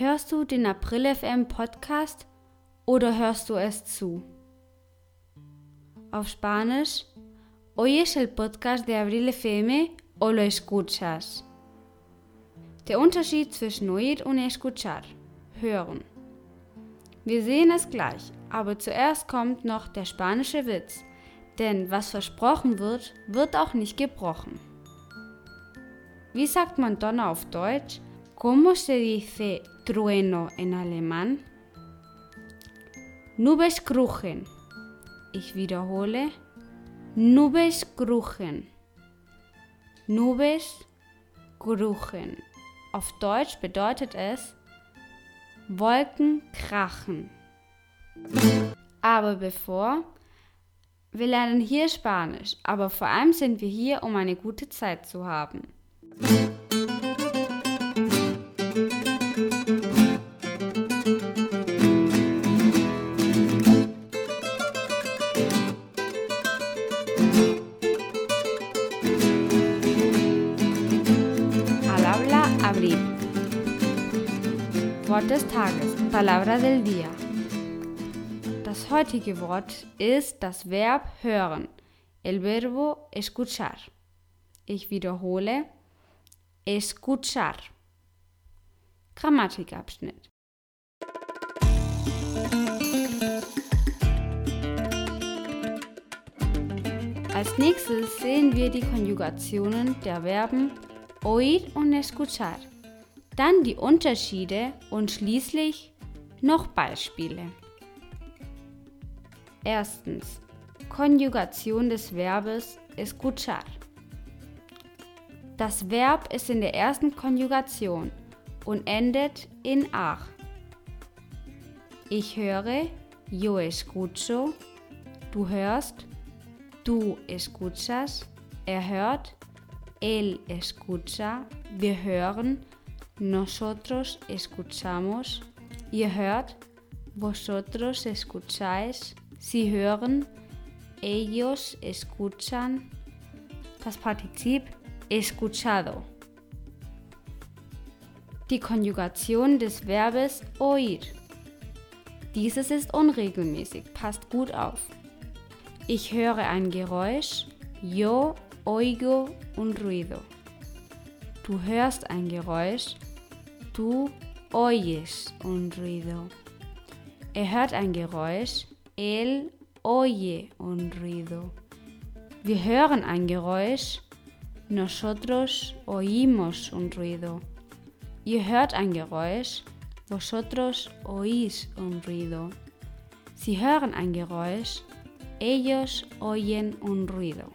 Hörst du den April FM Podcast oder hörst du es zu? Auf Spanisch, ¿oyes el podcast de Abril FM o lo escuchas? Der Unterschied zwischen oír und escuchar, hören. Wir sehen es gleich, aber zuerst kommt noch der spanische Witz, denn was versprochen wird, wird auch nicht gebrochen. Wie sagt man Donner auf Deutsch? ¿Cómo se dice trueno en alemán? Nubes kruchen. Ich wiederhole. Nubes kruchen. Nubes kruchen. Auf Deutsch bedeutet es Wolken krachen. Aber bevor, wir lernen hier Spanisch, aber vor allem sind wir hier, um eine gute Zeit zu haben. Wort des Tages, Palabra del Día. Das heutige Wort ist das Verb hören, el verbo escuchar. Ich wiederhole, escuchar. Grammatikabschnitt. Als nächstes sehen wir die Konjugationen der Verben oír und escuchar dann die Unterschiede und schließlich noch Beispiele. Erstens. Konjugation des Verbes escuchar. Das Verb ist in der ersten Konjugation und endet in ach. Ich höre, yo escucho, du hörst, du escuchas, er hört, él escucha, wir hören, nosotros escuchamos, ihr hört, vosotros escucháis, sie hören, ellos escuchan, das Partizip escuchado. Die Konjugation des Verbes oír. Dieses ist unregelmäßig, passt gut auf. Ich höre ein Geräusch, yo oigo un ruido. Du hörst ein Geräusch, Du oyes un ruido. Er hört ein Geräusch. Él oye un ruido. Wir hören ein Geräusch. Nosotros oímos un ruido. Ihr hört ein Geräusch. Vosotros oís un ruido. Sie hören ein Geräusch. Ellos oyen un ruido.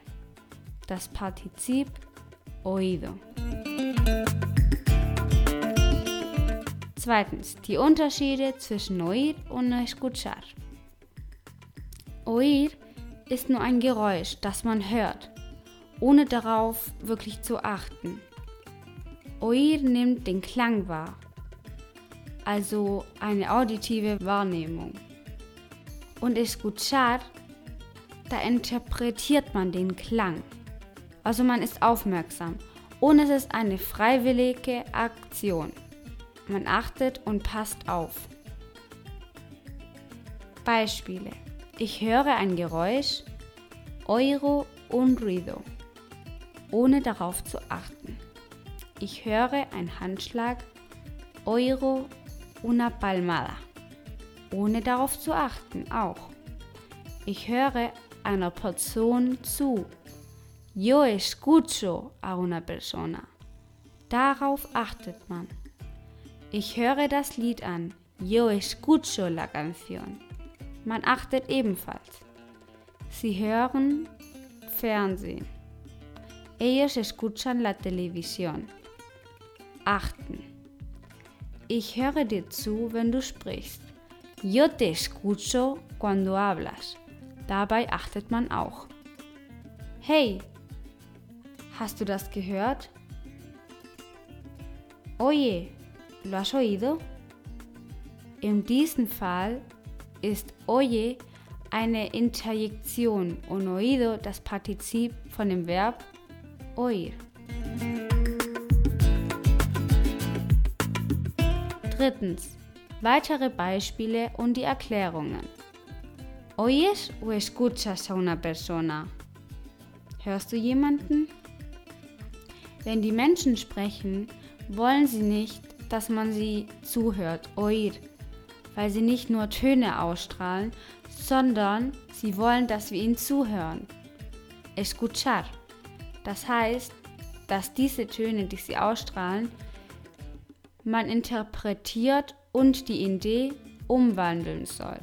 Das Partizip oído. Zweitens, die Unterschiede zwischen oír und escuchar. Oír ist nur ein Geräusch, das man hört, ohne darauf wirklich zu achten. Oír nimmt den Klang wahr, also eine auditive Wahrnehmung. Und escuchar, da interpretiert man den Klang. Also man ist aufmerksam und es ist eine freiwillige Aktion. Man achtet und passt auf. Beispiele. Ich höre ein Geräusch, Euro und ruido, ohne darauf zu achten. Ich höre ein Handschlag, Euro una palmada, ohne darauf zu achten auch. Ich höre einer Person zu. Yo escucho a una persona. Darauf achtet man. Ich höre das Lied an. Yo escucho la canción. Man achtet ebenfalls. Sie hören Fernsehen. Ellos escuchan la televisión. Achten. Ich höre dir zu, wenn du sprichst. Yo te escucho cuando hablas. Dabei achtet man auch. Hey, hast du das gehört? Oye, ¿Lo has oído? In diesem Fall ist oye eine Interjektion und oído das Partizip von dem Verb oír. Drittens. Weitere Beispiele und die Erklärungen. ¿Oyes o escuchas a una persona? Hörst du jemanden? Wenn die Menschen sprechen, wollen sie nicht, dass man sie zuhört, oír, weil sie nicht nur Töne ausstrahlen, sondern sie wollen, dass wir ihnen zuhören. Escuchar. Das heißt, dass diese Töne, die sie ausstrahlen, man interpretiert und die Idee umwandeln soll.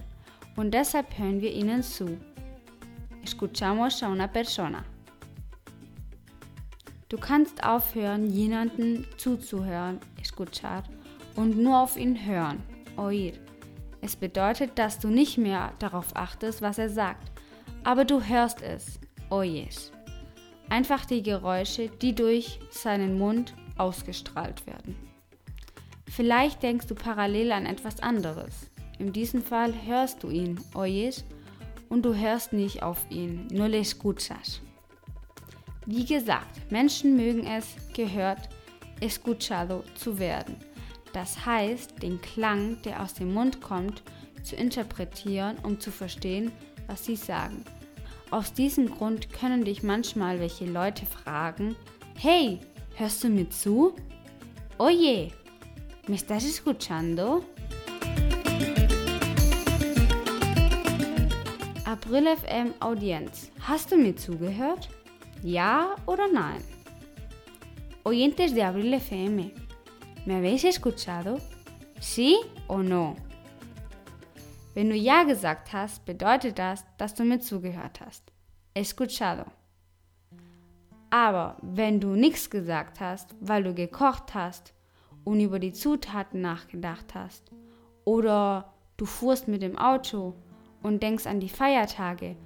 Und deshalb hören wir ihnen zu. Escuchamos a una persona. Du kannst aufhören, jemanden zuzuhören, escuchar, und nur auf ihn hören, oír. Es bedeutet, dass du nicht mehr darauf achtest, was er sagt, aber du hörst es, oyes. Einfach die Geräusche, die durch seinen Mund ausgestrahlt werden. Vielleicht denkst du parallel an etwas anderes. In diesem Fall hörst du ihn, oyes, und du hörst nicht auf ihn, no le escuchas. Wie gesagt, Menschen mögen es, gehört, escuchado zu werden. Das heißt, den Klang, der aus dem Mund kommt, zu interpretieren, um zu verstehen, was sie sagen. Aus diesem Grund können dich manchmal welche Leute fragen, Hey, hörst du mir zu? Oye, ¿me estás escuchando? April FM Audienz, hast du mir zugehört? ¿Ya oder nein? Oyentes de Abril FM, ¿me habéis escuchado? ¿Sí o no? Wenn du Ja gesagt hast, bedeutet das, dass du mir zugehört hast. Escuchado. Aber wenn du nichts gesagt hast, weil du gekocht hast und über die Zutaten nachgedacht hast, oder du fuhrst mit dem Auto und denkst an die Feiertage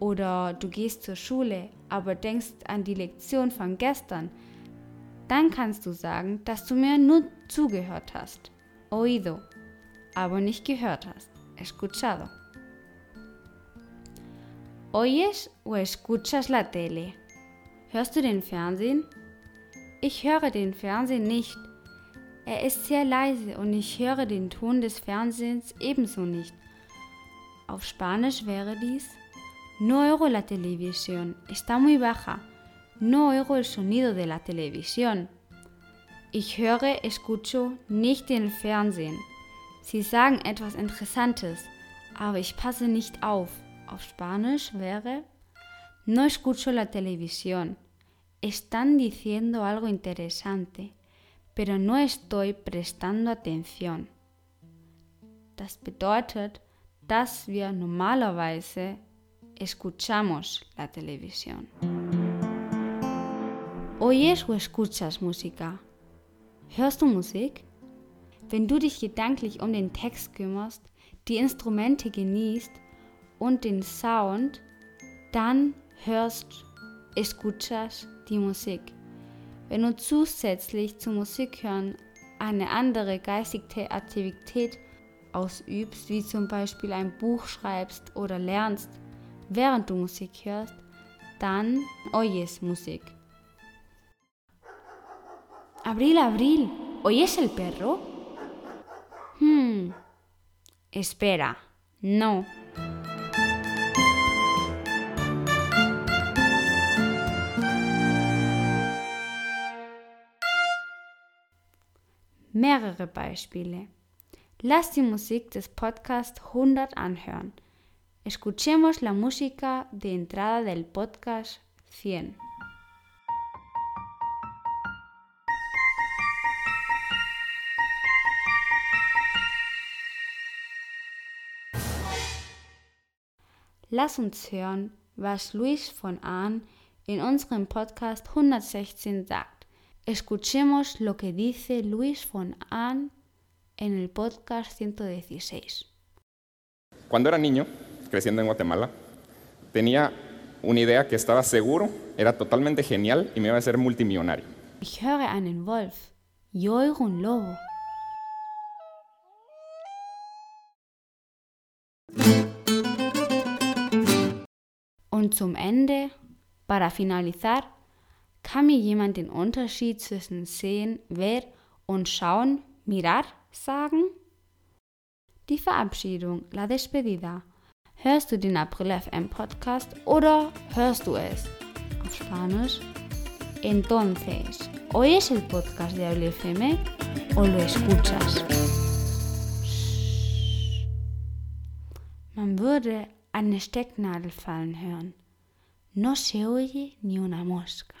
oder du gehst zur Schule, aber denkst an die Lektion von gestern, dann kannst du sagen, dass du mir nur zugehört hast, oído, aber nicht gehört hast, escuchado. ¿Oyes o escuchas la tele? Hörst du den Fernsehen? Ich höre den Fernsehen nicht. Er ist sehr leise und ich höre den Ton des Fernsehens ebenso nicht. Auf Spanisch wäre dies No oigo la televisión, está muy baja. No oigo el sonido de la televisión. Ich höre, escucho nicht den Fernsehen. Sie sagen etwas Interessantes, aber ich passe nicht auf. Auf Spanisch wäre No escucho la televisión. Están diciendo algo interesante, pero no estoy prestando atención. Das bedeutet, dass wir normalerweise escuchamos la televisión. ¿Oyes o escuchas música? Hörst du Musik? Wenn du dich gedanklich um den Text kümmerst, die Instrumente genießt und den Sound, dann hörst, escuchas die Musik. Wenn du zusätzlich zu Musik hören eine andere geistige Aktivität ausübst, wie zum Beispiel ein Buch schreibst oder lernst, während du Musik hörst, dann oyes Musik. Abril, Abril, ¿oyes el perro? Hmm. Espera, no. Mehrere Beispiele. Lass die Musik des Podcasts 100 anhören. Escuchemos la música de entrada del podcast 100. Lass uns hören, was Luis von Ahn in unserem Podcast 116 sagt. Escuchemos lo que dice Luis von Ahn en el podcast 116. Cuando era niño, creciendo en Guatemala, tenía una idea que estaba seguro, era totalmente genial y me iba a hacer multimillonario. Ich höre einen Wolf. Yo oigo un lobo. Und zum Ende, para finalizar, kann mir jemand den Unterschied zwischen sehen, ver und schauen, mirar, sagen? Die Verabschiedung, la despedida. Hörst du den April FM Podcast oder hörst du es auf Spanisch? Entonces, ¿oyes el podcast de Abril FM o lo escuchas? Man würde eine Stecknadel fallen hören. No se oye ni una mosca.